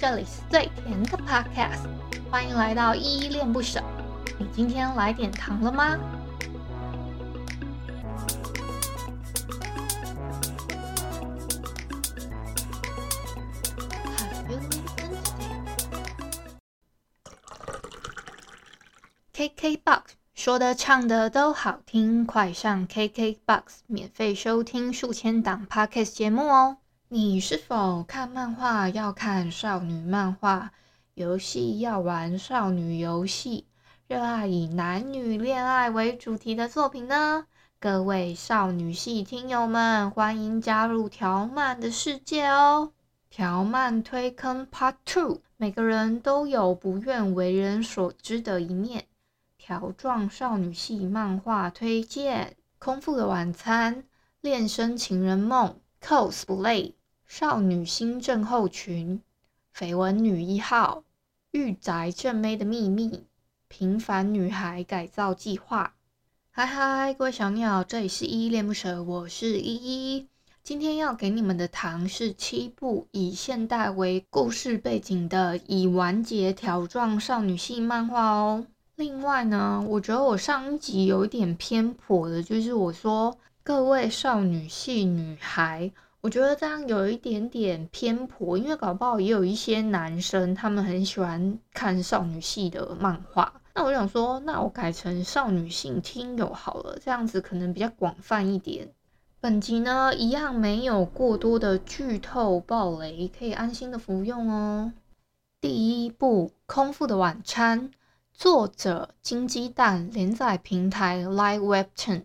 这里是最甜的 Podcast，欢迎来到依依恋不舍。你今天来点糖了吗？KKBOX 说的唱的都好听，快上 KKBOX 免费收听数千档 Podcast 节目哦。你是否看漫画要看少女漫画，游戏要玩少女游戏，热爱以男女恋爱为主题的作品呢？各位少女系听友们，欢迎加入条漫的世界哦！条漫推坑 Part Two，每个人都有不愿为人所知的一面。条状少女系漫画推荐：空腹的晚餐、恋生情人梦、Cosplay。少女心症候群、绯闻女一号、御宅正妹的秘密、平凡女孩改造计划。嗨嗨，各位小鸟，这里是依依恋不舍，我是依依。今天要给你们的糖是七部以现代为故事背景的已完结条状少女系漫画哦。另外呢，我觉得我上一集有一点偏颇的，就是我说各位少女系女孩。我觉得这样有一点点偏颇，因为搞不好也有一些男生他们很喜欢看少女系的漫画。那我想说，那我改成少女性听友好了，这样子可能比较广泛一点。本集呢，一样没有过多的剧透暴雷，可以安心的服用哦。第一部《空腹的晚餐》，作者金鸡蛋，连载平台 Light Webtoon，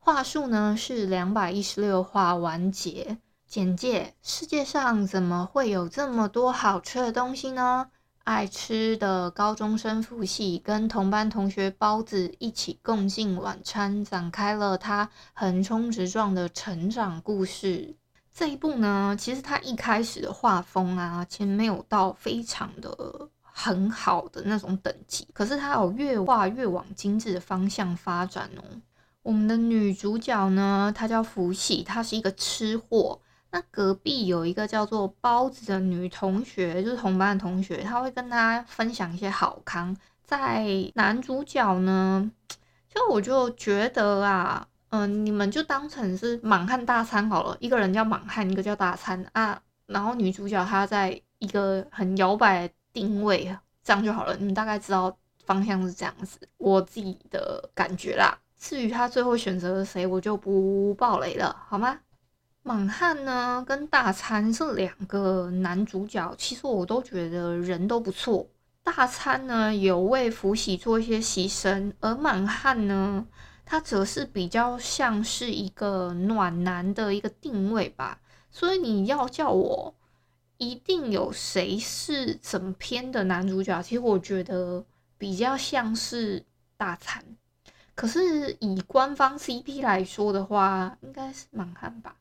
话数呢是两百一十六话完结。简介：世界上怎么会有这么多好吃的东西呢？爱吃的高中生父系跟同班同学包子一起共进晚餐，展开了他横冲直撞的成长故事。这一部呢，其实他一开始的画风啊，其实没有到非常的很好的那种等级，可是他有越画越往精致的方向发展哦。我们的女主角呢，她叫福喜，她是一个吃货。那隔壁有一个叫做包子的女同学，就是同班的同学，她会跟她分享一些好康。在男主角呢，就我就觉得啊，嗯、你们就当成是满汉大餐好了，一个人叫满汉，一个叫大餐啊。然后女主角她在一个很摇摆的定位，这样就好了。你们大概知道方向是这样子，我自己的感觉啦。至于他最后选择了谁，我就不爆雷了，好吗？满汉呢，跟大餐这两个男主角，其实我都觉得人都不错。大餐呢，有为福喜做一些牺牲，而满汉呢，他则是比较像是一个暖男的一个定位吧。所以你要叫我一定有谁是整篇的男主角，其实我觉得比较像是大餐。可是以官方 CP 来说的话，应该是满汉吧。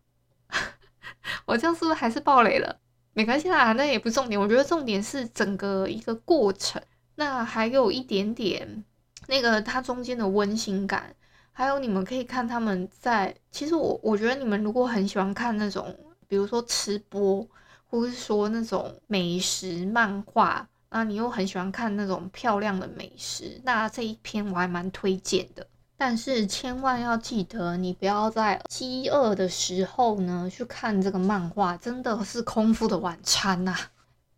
我这样是不是还是爆雷了？没关系啦，那也不重点。我觉得重点是整个一个过程，那还有一点点那个它中间的温馨感，还有你们可以看他们在。其实我我觉得你们如果很喜欢看那种，比如说吃播，或是说那种美食漫画，那你又很喜欢看那种漂亮的美食，那这一篇我还蛮推荐的。但是千万要记得，你不要在饥饿的时候呢去看这个漫画，真的是空腹的晚餐呐、啊。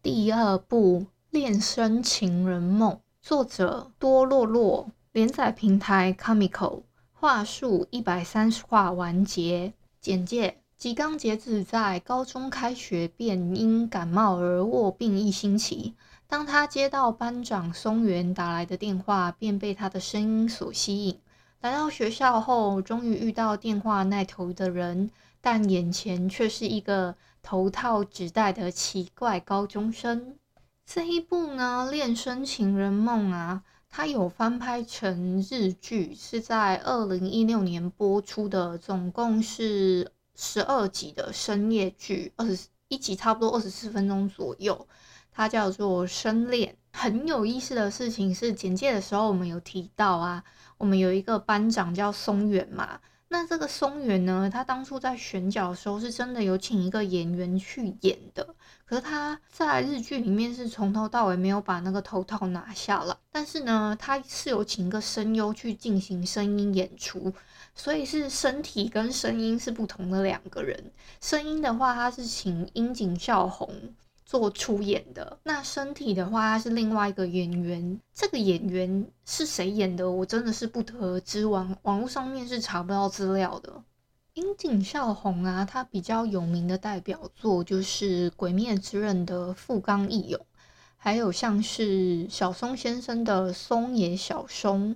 第二部《恋生情人梦》，作者多洛洛，连载平台 Comico，话数一百三十话完结。简介：吉冈节子在高中开学便因感冒而卧病一星期，当他接到班长松原打来的电话，便被他的声音所吸引。来到学校后，终于遇到电话那头的人，但眼前却是一个头套纸袋的奇怪高中生。这一部呢，《恋生情人梦》啊，它有翻拍成日剧，是在二零一六年播出的，总共是十二集的深夜剧，二十一集差不多二十四分钟左右。它叫做《生恋》。很有意思的事情是，简介的时候我们有提到啊。我们有一个班长叫松原嘛，那这个松原呢，他当初在选角的时候是真的有请一个演员去演的，可是他在日剧里面是从头到尾没有把那个头套拿下了，但是呢，他是有请一个声优去进行声音演出，所以是身体跟声音是不同的两个人。声音的话，他是请樱井孝宏。做出演的。那身体的话，他是另外一个演员。这个演员是谁演的，我真的是不得而知，网网络上面是查不到资料的。樱井孝宏啊，他比较有名的代表作就是《鬼灭之刃》的富冈义勇，还有像是小松先生的松野小松。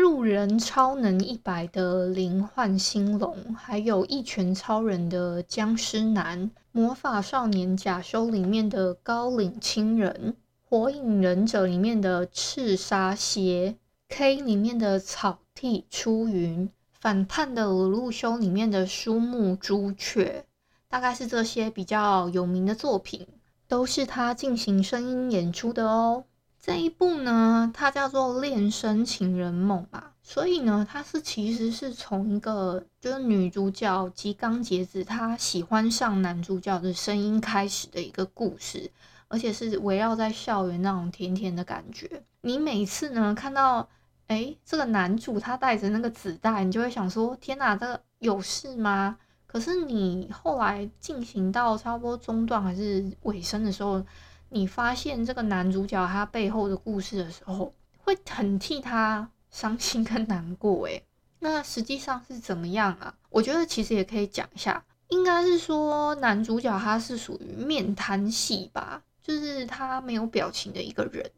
路人超能一百的灵幻兴隆，还有一拳超人的僵尸男，魔法少年贾修里面的高岭清人，火影忍者里面的赤沙邪，K 里面的草剃出云，反叛的鲁路修里面的书木朱雀，大概是这些比较有名的作品，都是他进行声音演出的哦。这一部呢，它叫做《恋声情人梦》嘛，所以呢，它是其实是从一个就是女主角吉冈结子她喜欢上男主角的声音开始的一个故事，而且是围绕在校园那种甜甜的感觉。你每次呢看到，诶这个男主他带着那个纸袋，你就会想说，天哪，这个有事吗？可是你后来进行到差不多中段还是尾声的时候。你发现这个男主角他背后的故事的时候，会很替他伤心跟难过诶。那实际上是怎么样啊？我觉得其实也可以讲一下，应该是说男主角他是属于面瘫系吧，就是他没有表情的一个人，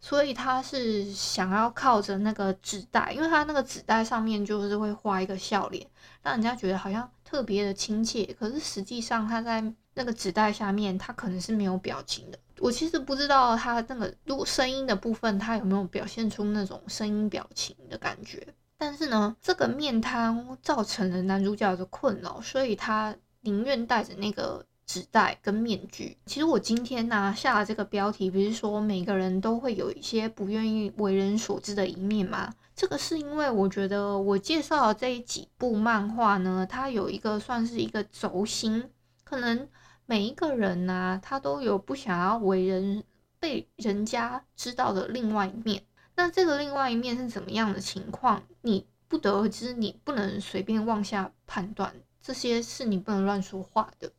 所以他是想要靠着那个纸袋，因为他那个纸袋上面就是会画一个笑脸，让人家觉得好像特别的亲切。可是实际上他在那个纸袋下面，他可能是没有表情的。我其实不知道他那个录声音的部分，他有没有表现出那种声音表情的感觉。但是呢，这个面瘫造成了男主角的困扰，所以他宁愿戴着那个纸袋跟面具。其实我今天呢、下了这个标题，不是说每个人都会有一些不愿意为人所知的一面吗？这个是因为我觉得我介绍的这几部漫画呢，它有一个算是一个轴心，可能。每一个人呐、他都有不想要为人被人家知道的另外一面。那这个另外一面是怎么样的情况？你不得而知，你不能随便妄下判断，这些是你不能乱说话的。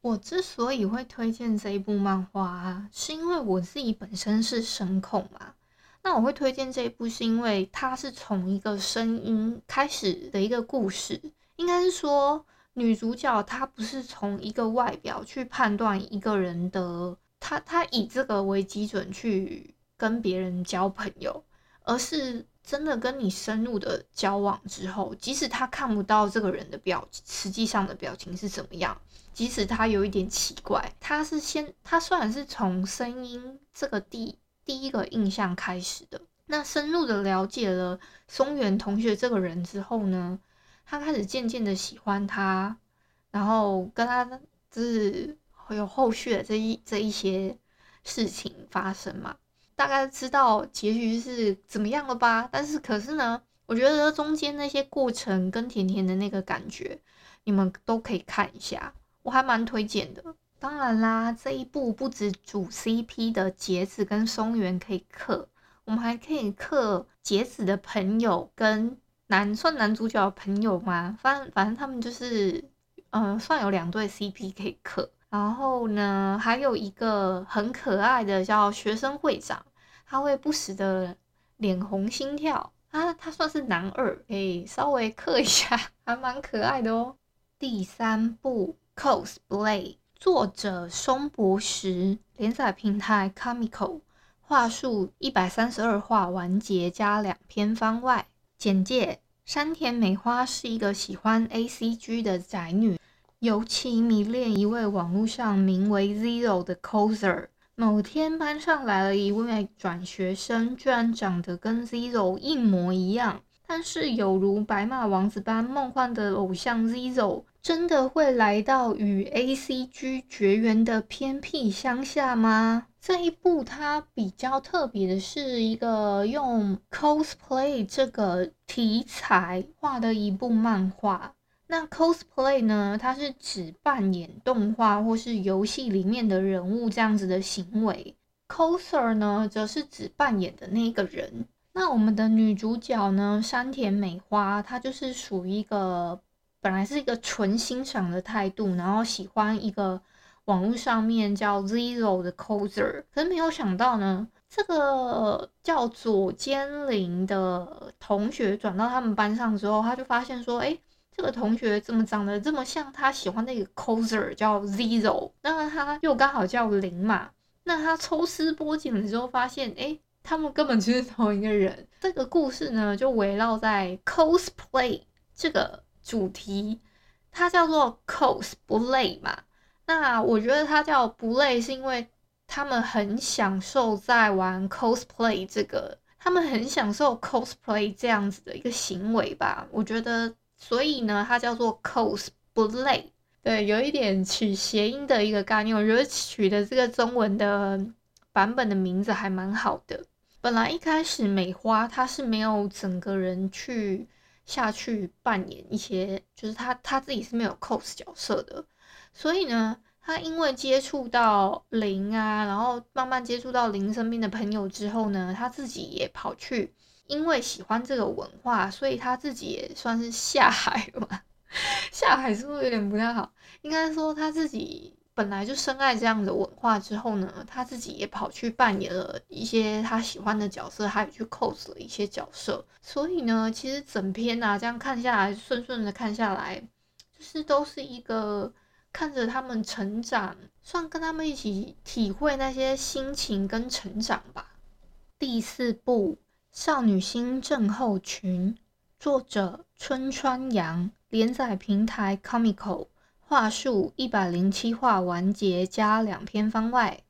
我之所以会推荐这一部漫画啊，是因为我自己本身是声控嘛。那我会推荐这一部，是因为它是从一个声音开始的一个故事，应该是说。女主角她不是从一个外表去判断一个人的，她她以这个为基准去跟别人交朋友，而是真的跟你深入的交往之后，即使她看不到这个人的表实际上的表情是怎么样，即使他有一点奇怪，他是先他虽然是从声音这个第第一个印象开始的，那深入的了解了松原同学这个人之后呢，他开始渐渐的喜欢他，然后跟他就是会有后续的这一这一些事情发生嘛，大概知道结局是怎么样了吧？但是可是呢，我觉得中间那些过程跟甜甜的那个感觉，你们都可以看一下，我还蛮推荐的。当然啦，这一部不止主 CP 的洁子跟松原可以嗑，我们还可以嗑洁子的朋友跟。男算男主角朋友吗？反正反正他们就是，嗯、呃，算有两对 CP 可以嗑。然后呢，还有一个很可爱的叫学生会长，他会不时的脸红心跳啊，他算是男二，可以稍微嗑一下，还蛮可爱的哦。第三部 Cosplay，作者松博石，连载平台 Comico，话数一百三十二话完结加两篇番外。简介：山田美花是一个喜欢 ACG 的宅女，尤其迷恋一位网络上名为 Zero 的 coser。某天班上来了一位转学生，居然长得跟 Zero 一模一样。但是有如白马王子般梦幻的偶像 Zero，真的会来到与 ACG 绝缘的偏僻乡下吗？这一部它比较特别的是一个用 cosplay 这个题材画的一部漫画。那 cosplay 呢，它是指扮演动画或是游戏里面的人物这样子的行为。coser 呢，则是指扮演的那个人。那我们的女主角呢，山田美花，她就是属于一个本来是一个纯欣赏的态度，然后喜欢一个网络上面叫 Zero 的 coser，可是没有想到呢，这个叫左间绫的同学转到他们班上之后，他就发现说，哎，这个同学怎么长得这么像他喜欢那个 coser 叫 Zero，那他又刚好叫绫嘛，那他抽丝剥茧了之后发现，哎。他们根本就是同一个人。这个故事呢，就围绕在 cosplay 这个主题，它叫做 Cosplay 嘛。那我觉得它叫不累，是因为他们很享受在玩 cosplay 这个，他们很享受 cosplay 这样子的一个行为吧。我觉得，所以呢，它叫做 cos 不累。对，有一点取谐音的一个概念，我觉得取的这个中文的版本的名字还蛮好的。本来一开始美花她是没有整个人去下去扮演一些，就是她她自己是没有 cos 角色的，所以呢，他因为接触到绫啊，然后慢慢接触到绫身边的朋友之后呢，他自己也跑去，因为喜欢这个文化，所以他自己也算是下海了嘛。下海是不是有点不太好？应该说他自己。本来就深爱这样的文化之后呢，他自己也跑去扮演了一些他喜欢的角色，还有去 cos 了一些角色。所以呢，其实整篇啊这样看下来，顺顺的看下来，就是都是一个看着他们成长，算跟他们一起体会那些心情跟成长吧。第四部《少女心症候群》，作者春川阳，连载平台 Comical，。话数一百零七话完结加两篇番外。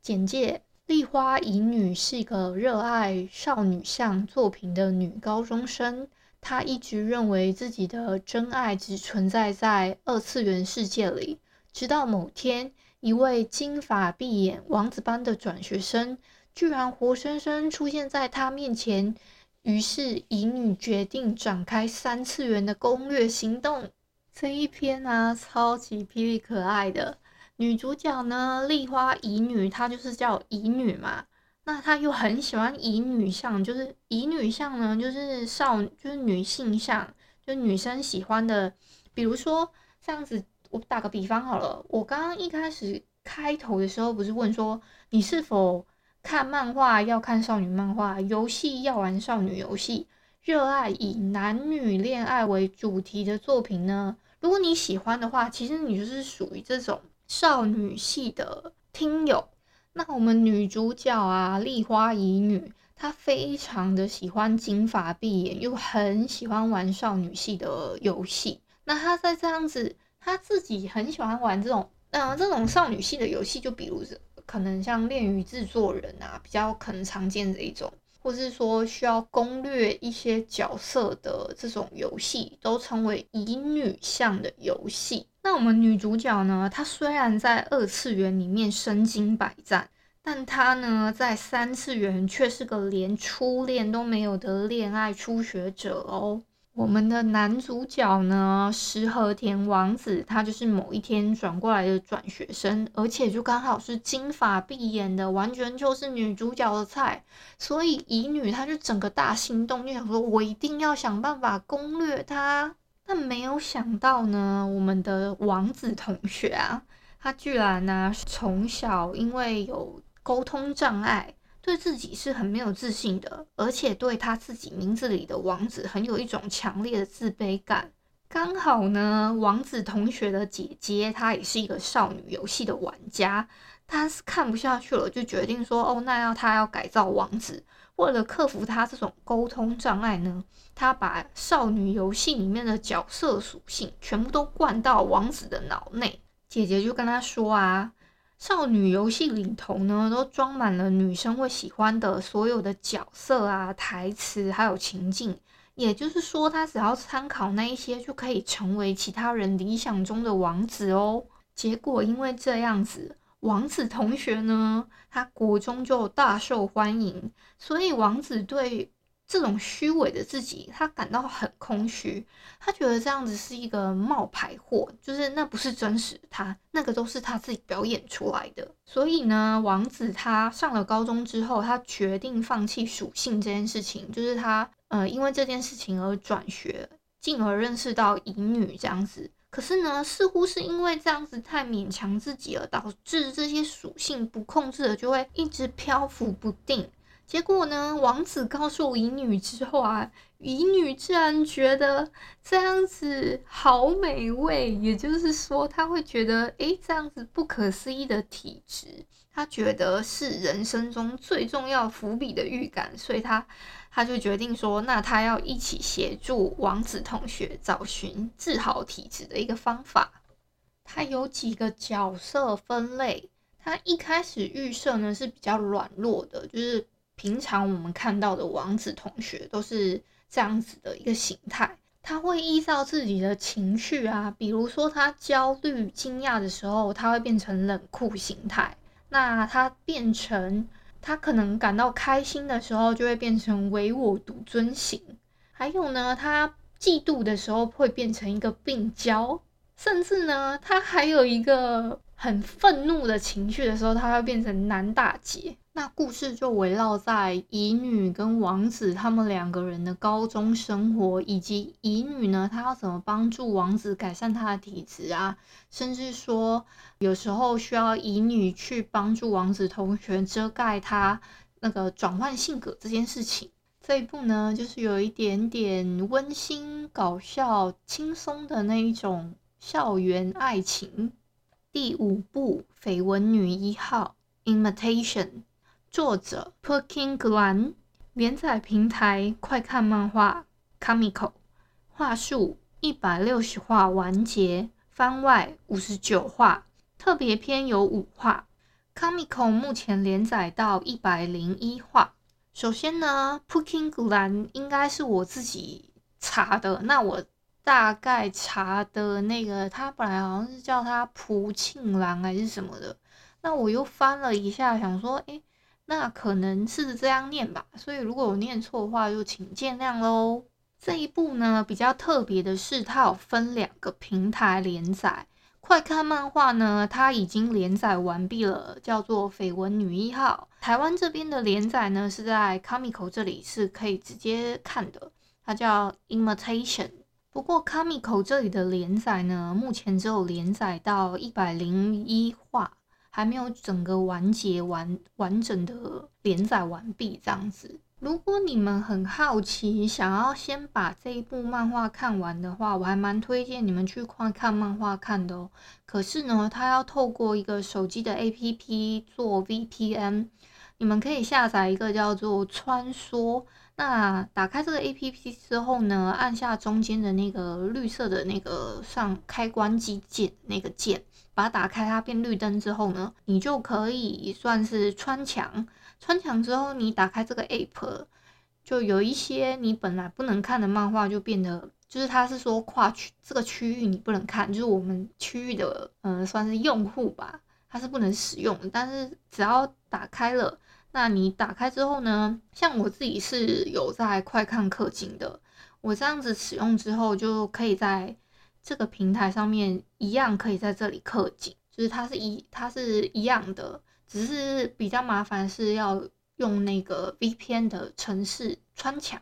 简介：立花乙女是一个热爱少女向作品的女高中生，她一直认为自己的真爱只存在在二次元世界里。直到某天，一位金发碧眼、王子般的转学生居然活生生出现在她面前，于是乙女决定展开三次元的攻略行动。这一篇、啊，超级霹雳可爱的女主角呢，立花乙女，她就是叫乙女嘛。那他又很喜欢乙女向，就是乙女向呢，就是少，就是女性向，就是女生喜欢的。比如说这样子，我打个比方好了，我刚刚一开始开头的时候不是问说，你是否看漫画要看少女漫画，游戏要玩少女游戏，热爱以男女恋爱为主题的作品呢？如果你喜欢的话，其实你就是属于这种少女系的听友。那我们女主角啊，立花乙女，她非常的喜欢金发碧眼，又很喜欢玩少女系的游戏。那她在这样子，她自己很喜欢玩这种，嗯、这种少女系的游戏，就比如可能像恋与制作人啊，比较可能常见的一种。或是说需要攻略一些角色的这种游戏，都称为乙女向的游戏。那我们女主角呢，她虽然在二次元里面身经百战，但她呢在三次元却是个连初恋都没有的恋爱初学者哦。我们的男主角呢，石和田王子，他就是某一天转过来的转学生，而且就刚好是金发碧眼的，完全就是女主角的菜。所以乙女她就整个大心动，就想说我一定要想办法攻略他。但没有想到呢，我们的王子同学啊，他居然呢、啊、从小因为有沟通障碍。对自己是很没有自信的，而且对他自己名字里的王子很有一种强烈的自卑感。刚好呢，王子同学的姐姐她也是一个少女游戏的玩家，他是看不下去了，就决定说：“哦，那要他要改造王子。”为了克服他这种沟通障碍呢，他把少女游戏里面的角色属性全部都灌到王子的脑内。姐姐就跟他说：“啊。”少女游戏里头呢，都装满了女生会喜欢的所有的角色啊、台词，还有情境。也就是说，他只要参考那一些，就可以成为其他人理想中的王子哦。结果因为这样子，王子同学呢，他国中就大受欢迎，所以王子对这种虚伪的自己，他感到很空虚。他觉得这样子是一个冒牌货，就是那不是真实他，那个都是他自己表演出来的。所以呢，王子他上了高中之后，他决定放弃属性这件事情，就是他呃因为这件事情而转学，进而认识到乙女这样子。可是呢，似乎是因为这样子太勉强自己了，导致这些属性不控制的就会一直漂浮不定。结果呢，王子告诉乙女之后啊，乙女自然觉得这样子好美味，也就是说，她会觉得，诶，这样子不可思议的体质，她觉得是人生中最重要伏笔的预感，所以她，他就决定说，那他要一起协助王子同学找寻治好体质的一个方法。他有几个角色分类，他一开始预设呢是比较软弱的，就是。平常我们看到的王子同学都是这样子的一个形态，他会依照自己的情绪啊，比如说他焦虑、惊讶的时候，他会变成冷酷形态；那他变成他可能感到开心的时候，就会变成唯我独尊型；还有呢，他嫉妒的时候会变成一个病娇，甚至呢，他还有一个很愤怒的情绪的时候，他会变成男大姐。那故事就围绕在乙女跟王子他们两个人的高中生活，以及乙女呢，她要怎么帮助王子改善他的体质啊，甚至说有时候需要乙女去帮助王子同学遮盖他那个转换性格这件事情。这一部呢，就是有一点点温馨、搞笑、轻松的那一种校园爱情。第五部《绯闻女一号》（Imitation）。作者 Perkin Glan，连载平台快看漫画 Comico，话数一百六十话完结，番外五十九话，特别篇有五话。Comico 目前连载到一百零一话。首先呢，Perkin Glan 应该是我自己查的，那我大概查的那个，他本来好像是叫他蒲庆郎还是什么的，那我又翻了一下，想说，诶。那可能是这样念吧，所以如果我念错的话，就请见谅喽。这一部呢，比较特别的是，它有分两个平台连载。快看漫画呢，它已经连载完毕了，叫做《绯闻女一号》。台湾这边的连载呢，是在 Comico 这里是可以直接看的，它叫 Imitation。不过 Comico 这里的连载呢，目前只有连载到一百零一话。还没有整个完结完完整的连载完毕这样子。如果你们很好奇，想要先把这一部漫画看完的话，我还蛮推荐你们去快看漫画看的哦。可是呢，它要透过一个手机的 APP 做 VPN，你们可以下载一个叫做穿梭。那打开这个 APP 之后呢，按下中间的那个绿色的那个上开关机键那个键。把它打开，它变绿灯之后呢，你就可以算是穿墙。穿墙之后，你打开这个 app，就有一些你本来不能看的漫画就变得，就是它是说跨区这个区域你不能看，就是我们区域的，呃，算是用户吧，它是不能使用。但是只要打开了，那你打开之后呢，像我自己是有在快看氪金的，我这样子使用之后就可以在。这个平台上面一样可以在这里刻景，就是它是一它是一样的，只是比较麻烦是要用那个 VPN 的城市穿墙。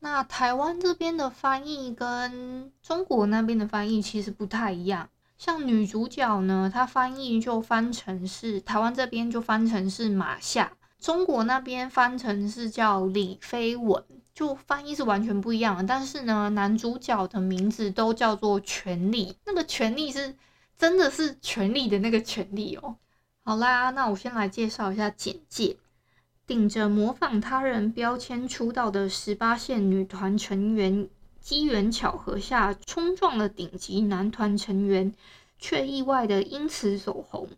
那台湾这边的翻译跟中国那边的翻译其实不太一样，像女主角呢，她翻译就翻成是台湾这边就翻成是马夏，中国那边翻成是叫李飞文。就翻译是完全不一样的，但是呢，男主角的名字都叫做权力，那个权力是真的是权力的那个权力哦。好啦，那我先来介绍一下简介。顶着模仿他人标签出道的十八线女团成员，机缘巧合下冲撞了顶级男团成员，却意外的因此走红。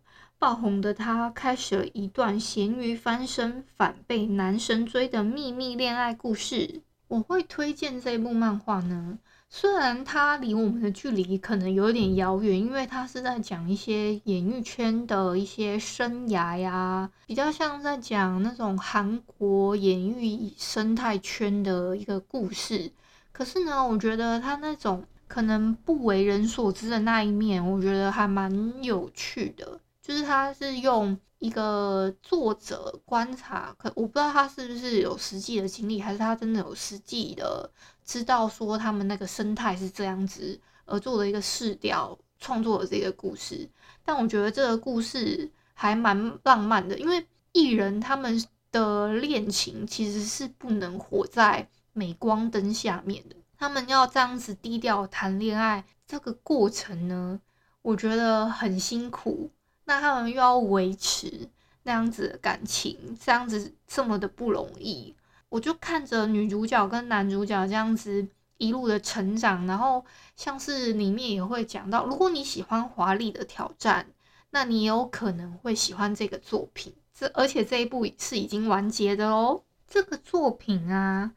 爆红的她开始了一段咸鱼翻身、反被男神追的秘密恋爱故事。我会推荐这部漫画呢，虽然它离我们的距离可能有点遥远，因为它是在讲一些演艺圈的一些生涯呀，比较像在讲那种韩国演艺生态圈的一个故事。可是呢，我觉得他那种可能不为人所知的那一面，我觉得还蛮有趣的。就是他是用一个作者观察，可我不知道他是不是有实际的经历，还是他真的有实际的。知道说他们那个生态是这样子，而做了一个试调创作的这个故事，但我觉得这个故事还蛮浪漫的，因为艺人他们的恋情其实是不能活在镁光灯下面的，他们要这样子低调谈恋爱，这个过程呢，我觉得很辛苦，那他们又要维持那样子的感情，这样子这么的不容易。我就看着女主角跟男主角这样子一路的成长，然后像是里面也会讲到，如果你喜欢华丽的挑战，那你有可能会喜欢这个作品。这而且这一部是已经完结的哦。这个作品啊，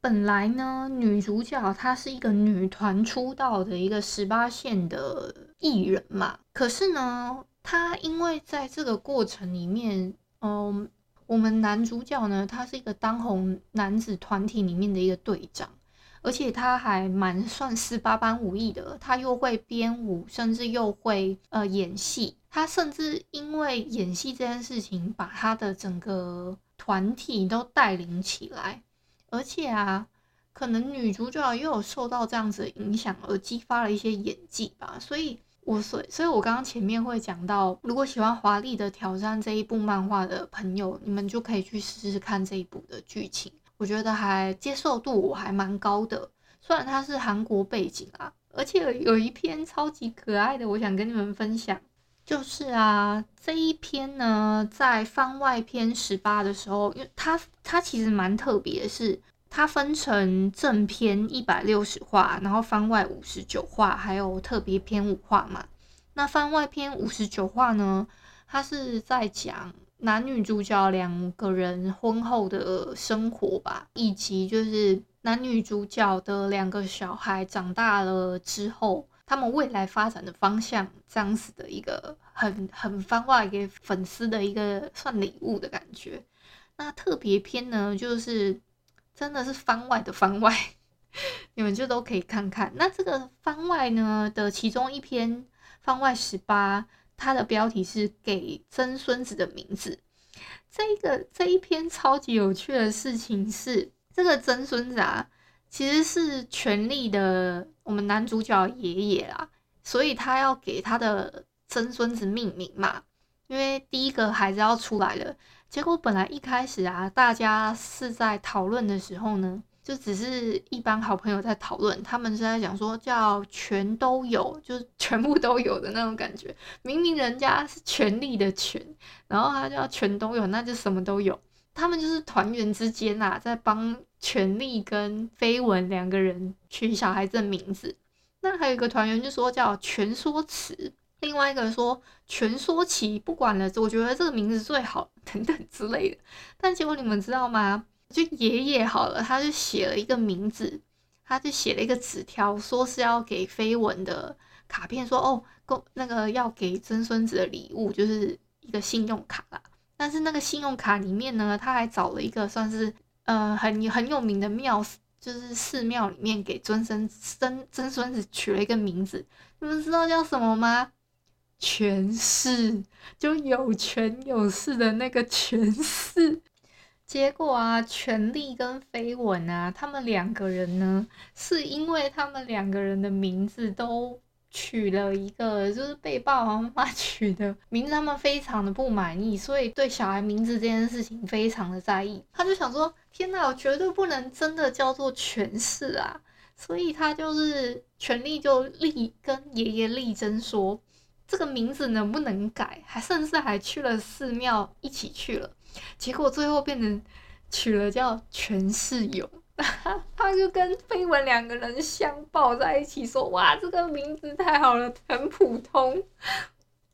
本来呢，女主角她是一个女团出道的一个十八线的艺人嘛，可是呢，他因为在这个过程里面，嗯。我们男主角呢，他是一个当红男子团体里面的一个队长，而且他还蛮算十八般武艺的，他又会编舞，甚至又会呃演戏。他甚至因为演戏这件事情，把他的整个团体都带领起来。而且啊，可能女主角又有受到这样子的影响，而激发了一些演技吧，所以。我所，所以我刚刚前面会讲到，如果喜欢《华丽的挑战》这一部漫画的朋友，你们就可以去试试看这一部的剧情。我觉得还接受度我还蛮高的，虽然它是韩国背景啊，而且有一篇超级可爱的，我想跟你们分享，就是啊，这一篇呢，在番外篇十八的时候，因为它它其实蛮特别的是。它分成正篇一百六十话，然后番外五十九话，还有特别篇五话嘛。那番外篇五十九话呢，它是在讲男女主角两个人婚后的生活吧，以及就是男女主角的两个小孩长大了之后，他们未来发展的方向，这样子的一个很很番外给粉丝的一个算礼物的感觉。那特别篇呢，就是。真的是番外的番外，你们就都可以看看。那这个番外呢的其中一篇番外十八，它的标题是给曾孙子的名字。这个这一篇超级有趣的事情是，这个曾孙子啊，其实是权力的我们男主角爷爷啦，所以他要给他的曾孙子命名嘛，因为第一个孩子要出来了。结果本来一开始啊，大家是在讨论的时候呢，就只是一帮好朋友在讨论，他们是在讲说叫全都有，就是全部都有的那种感觉。明明人家是权力的权，然后他叫全都有，那就什么都有。他们就是团员之间啊，在帮权力跟绯闻两个人取小孩子的名字。那还有一个团员就说叫全说词。另外一个人说全说奇，不管了，我觉得这个名字最好，等等之类的。但结果你们知道吗？就爷爷好了，他就写了一个名字，他就写了一个纸条，说是要给绯闻的卡片，说哦，够那个要给曾孙子的礼物，就是一个信用卡啦。但是那个信用卡里面呢，他还找了一个算是呃很很有名的庙，就是寺庙里面给曾孙曾曾孙子取了一个名字，你们知道叫什么吗？权势，就有权有势的那个权势，结果啊，权力跟绯闻啊，他们两个人呢，是因为他们两个人的名字都取了一个，就是被爸爸妈妈取的名字，他们非常的不满意，所以对小孩名字这件事情非常的在意。他就想说，天哪，我绝对不能真的叫做权势啊！所以他就是权力就力跟爷爷力争说。这个名字能不能改？还甚至还去了寺庙一起去了，结果最后变成取了叫权势有，他就跟绯闻两个人相抱在一起说：“哇，这个名字太好了，很普通。”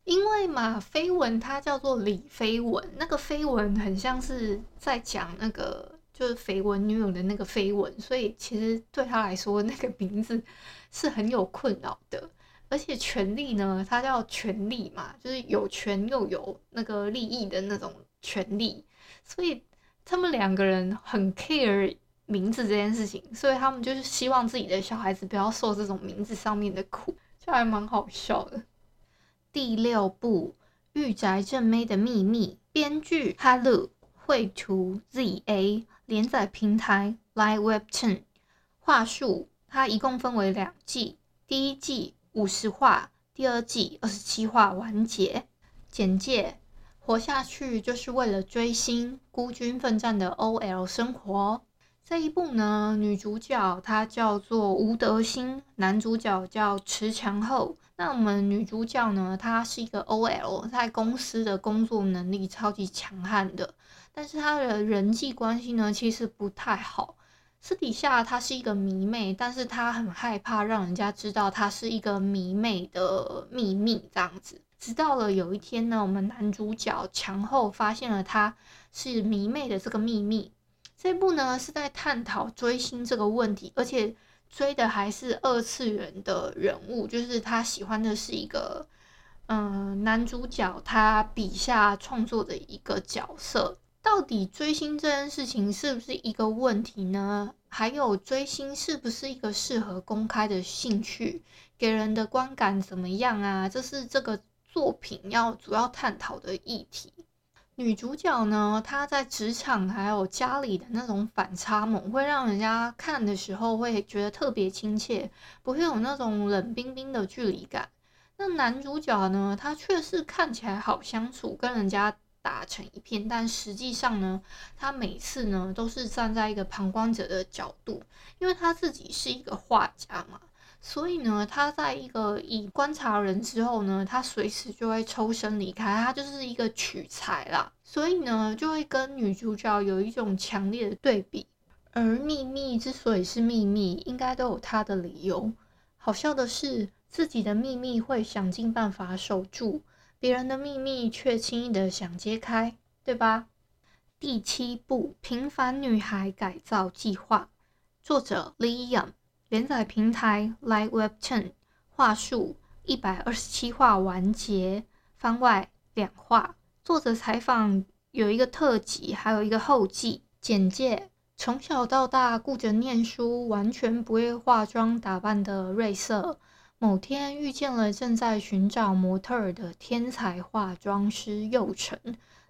因为嘛，绯闻它叫做李绯闻，那个绯闻很像是在讲那个就是绯闻女友的那个绯闻，所以其实对他来说，那个名字是很有困扰的。而且权利呢，它叫权利嘛，就是有权又有那个利益的那种权利，所以他们两个人很 care 名字这件事情，所以他们就是希望自己的小孩子不要受这种名字上面的苦，就还蛮好笑的。第六部《御宅正妹的秘密》，编剧 Hello，，绘图 ZA，连载平台 LINE WEBTOON，话术它一共分为两季，第一季。五十话，第二季二十七话完结。简介：活下去就是为了追星，孤军奋战的 OL 生活。这一部呢，女主角她叫做吴德星，男主角叫池强厚。那我们女主角呢，她是一个 OL，在公司的工作能力超级强悍的，但是她的人际关系呢，其实不太好。私底下她是一个迷妹，但是她很害怕让人家知道她是一个迷妹的秘密，这样子。直到了有一天呢，我们男主角强后发现了她是迷妹的这个秘密。这部呢是在探讨追星这个问题，而且追的还是二次元的人物，就是他喜欢的是一个嗯、男主角他笔下创作的一个角色。到底追星这件事情是不是一个问题呢？还有追星是不是一个适合公开的兴趣？给人的观感怎么样啊？这是这个作品要主要探讨的议题。女主角呢，她在职场还有家里的那种反差萌，会让人家看的时候会觉得特别亲切，不会有那种冷冰冰的距离感。那男主角呢，他却是看起来好相处，跟人家。打成一片，但实际上呢，他每次呢都是站在一个旁观者的角度，因为他自己是一个画家嘛，所以呢，他在一个以观察人之后呢，他随时就会抽身离开，他就是一个取材啦，所以呢，就会跟女主角有一种强烈的对比。而秘密之所以是秘密，应该都有他的理由。好笑的是，自己的秘密会想尽办法守住。别人的秘密却轻易的想揭开，对吧？第七部《平凡女孩改造计划》，作者 Lee Young，连载平台 LINE Webten，话数一百二十七话完结，番外两话。作者采访有一个特辑，还有一个后记。简介：从小到大顾着念书，完全不会化妆打扮的瑞瑟。某天遇见了正在寻找模特儿的天才化妆师佑成，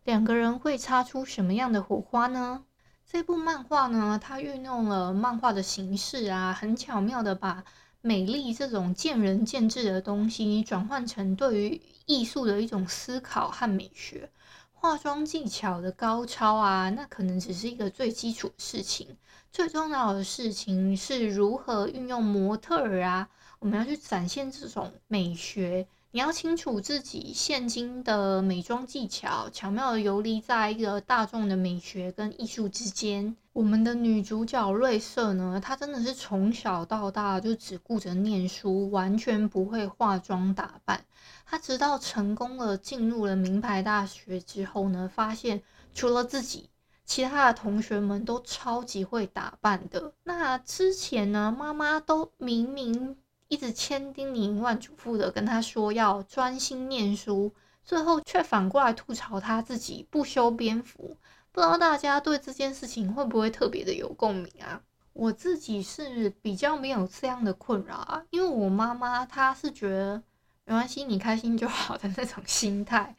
两个人会擦出什么样的火花呢？这部漫画呢，它运用了漫画的形式啊，很巧妙的把美丽这种见仁见智的东西转换成对于艺术的一种思考和美学。化妆技巧的高超啊，那可能只是一个最基础的事情，最重要的事情是如何运用模特儿啊。我们要去展现这种美学，你要清楚自己现今的美妆技巧，巧妙的游离在一个大众的美学跟艺术之间。我们的女主角瑞瑟呢，她真的是从小到大就只顾着念书，完全不会化妆打扮。她直到成功了进入了名牌大学之后呢，发现除了自己，其他的同学们都超级会打扮的。那之前呢，妈妈都明明。一直千叮咛万嘱咐的跟他说要专心念书，最后却反过来吐槽他自己不修边幅。不知道大家对这件事情会不会特别的有共鸣啊？我自己是比较没有这样的困扰啊，因为我妈妈她是觉得没关系，你开心就好的那种心态，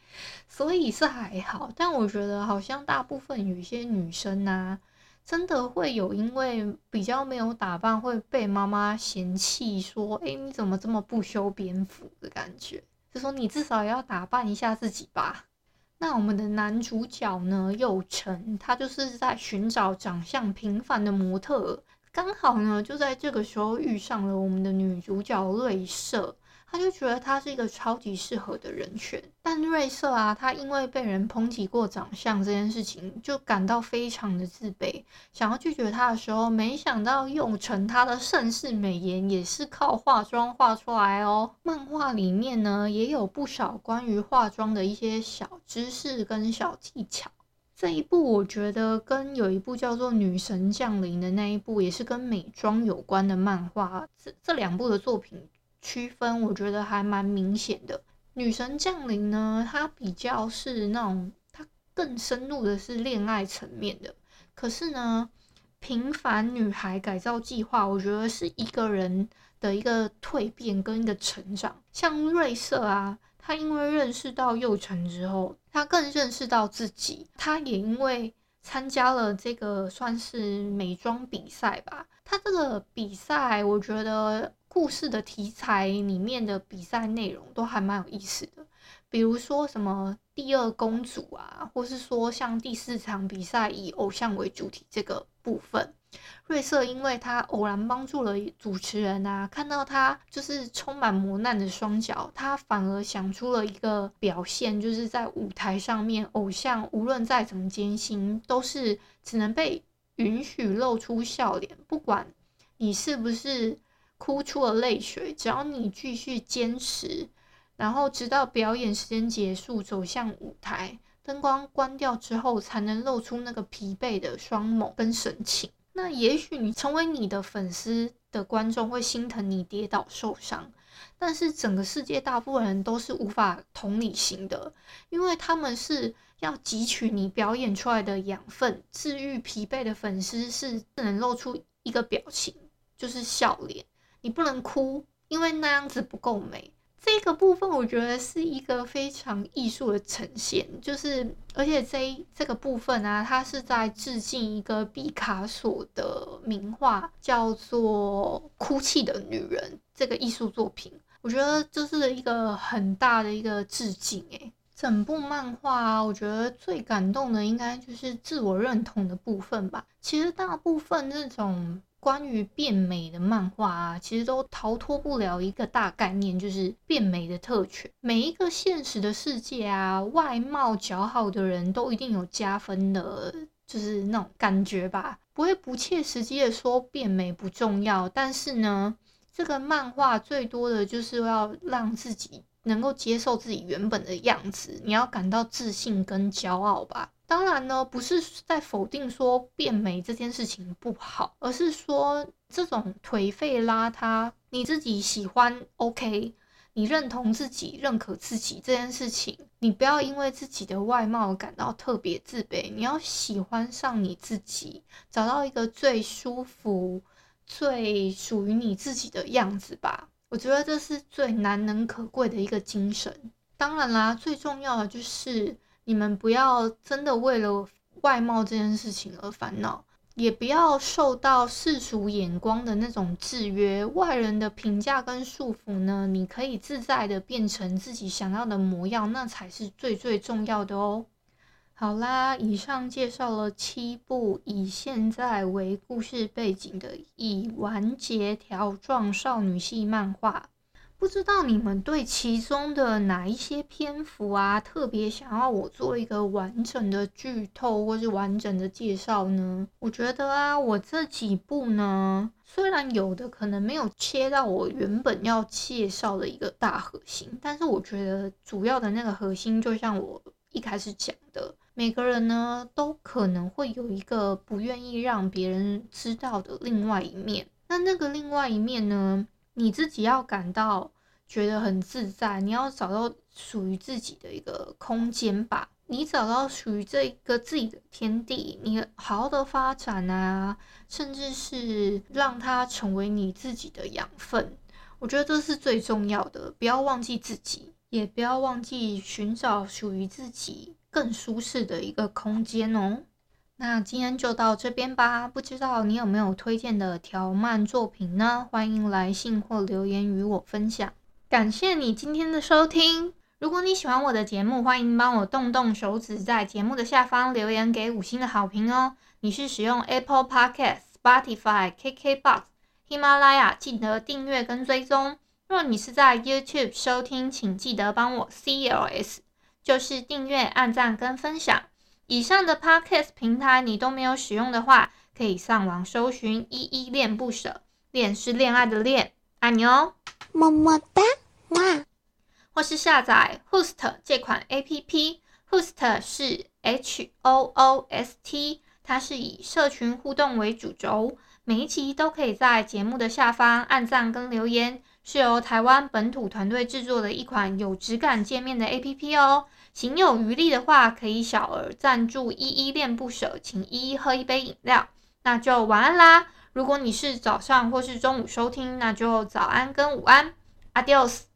所以是还好。但我觉得好像大部分有一些女生啊。真的会有因为比较没有打扮会被妈妈嫌弃，说：“哎，你怎么这么不修边幅？”的感觉，就说你至少也要打扮一下自己吧。那我们的男主角呢，佑成，他就是在寻找长相平凡的模特，刚好呢就在这个时候遇上了我们的女主角瑞瑟。他就觉得他是一个超级适合的人选，但瑞瑟啊，他因为被人抨击过长相这件事情，就感到非常的自卑，想要拒绝他的时候，没想到用成他的盛世美颜也是靠化妆画出来哦。漫画里面呢，也有不少关于化妆的一些小知识跟小技巧。这一部我觉得跟有一部叫做《女神降临》的那一部，也是跟美妆有关的漫画，这这两部的作品区分，我觉得还蛮明显的。《女神降临》呢，它比较是那种，它更深入的是恋爱层面的。可是呢，平凡女孩改造计划，我觉得是一个人的一个蜕变跟一个成长。像瑞瑟啊，他因为认识到侑承之后，他更认识到自己。他也因为参加了这个算是美妆比赛吧。他这个比赛，我觉得故事的题材里面的比赛内容都还蛮有意思的。比如说什么第二公主啊，或是说像第四场比赛以偶像为主体这个部分，瑞瑟因为他偶然帮助了主持人啊，看到他就是充满磨难的双脚，他反而想出了一个表现，就是在舞台上面，偶像无论再怎么艰辛，都是只能被允许露出笑脸，不管你是不是哭出了泪水，只要你继续坚持。然后直到表演时间结束，走向舞台，灯光关掉之后，才能露出那个疲惫的双眸跟神情。那也许你成为你的粉丝的观众会心疼你跌倒受伤，但是整个世界大部分人都是无法同理心的，因为他们是要汲取你表演出来的养分。治愈疲惫的粉丝是只能露出一个表情，就是笑脸。你不能哭，因为那样子不够美。这个部分我觉得是一个非常艺术的呈现，就是而且这这个部分啊，它是在致敬一个毕卡索的名画，叫做《哭泣的女人》这个艺术作品。我觉得这是一个很大的一个致敬诶。整部漫画，我觉得最感动的应该就是自我认同的部分吧。其实大部分这种。关于变美的漫画啊，其实都逃脱不了一个大概念，就是变美的特权。每一个现实的世界啊，外貌姣好的人都一定有加分的，就是那种感觉吧。不会不切实际的说变美不重要，但是呢，这个漫画最多的就是要让自己能够接受自己原本的样子，你要感到自信跟骄傲吧。当然呢，不是在否定说变美这件事情不好，而是说这种颓废邋遢，你自己喜欢 OK，你认同自己、认可自己这件事情，你不要因为自己的外貌感到特别自卑，你要喜欢上你自己，找到一个最舒服、最属于你自己的样子吧。我觉得这是最难能可贵的一个精神。当然啦，最重要的就是。你们不要真的为了外貌这件事情而烦恼，也不要受到世俗眼光的那种制约、外人的评价跟束缚呢。你可以自在的变成自己想要的模样，那才是最最重要的哦。好啦，以上介绍了七部以现在为故事背景的已完结条状少女系漫画。不知道你们对其中的哪一些篇幅啊，特别想要我做一个完整的剧透或是完整的介绍呢？我觉得啊，我这几部呢，虽然有的可能没有切到我原本要介绍的一个大核心，但是我觉得主要的那个核心，就像我一开始讲的，每个人呢都可能会有一个不愿意让别人知道的另外一面。那那个另外一面呢？你自己要感到觉得很自在，你要找到属于自己的一个空间吧。你找到属于这个自己的天地，你好好的发展啊，甚至是让它成为你自己的养分。我觉得这是最重要的，不要忘记自己，也不要忘记寻找属于自己更舒适的一个空间哦。那今天就到这边吧，不知道你有没有推荐的条漫作品呢？欢迎来信或留言与我分享。感谢你今天的收听。如果你喜欢我的节目，欢迎帮我动动手指，在节目的下方留言给五星的好评哦。你是使用 Apple Podcast、Spotify、KKBox、喜马拉雅，记得订阅跟追踪。若你是在 YouTube 收听，请记得帮我 CLS，就是订阅、按赞跟分享。以上的 Podcast 平台你都没有使用的话，可以上网搜寻“依依恋不舍”，恋是恋爱的恋，爱你哦，么么哒，哇！或是下载 Host 这款 APP，Host 是 H O O S T，它是以社群互动为主轴，每一集都可以在节目的下方按赞跟留言，是由台湾本土团队制作的一款有质感界面的 APP 哦。行有余力的话，可以小额赞助，依依恋不舍，请依依喝一杯饮料。那就晚安啦！如果你是早上或是中午收听，那就早安跟午安，Adios。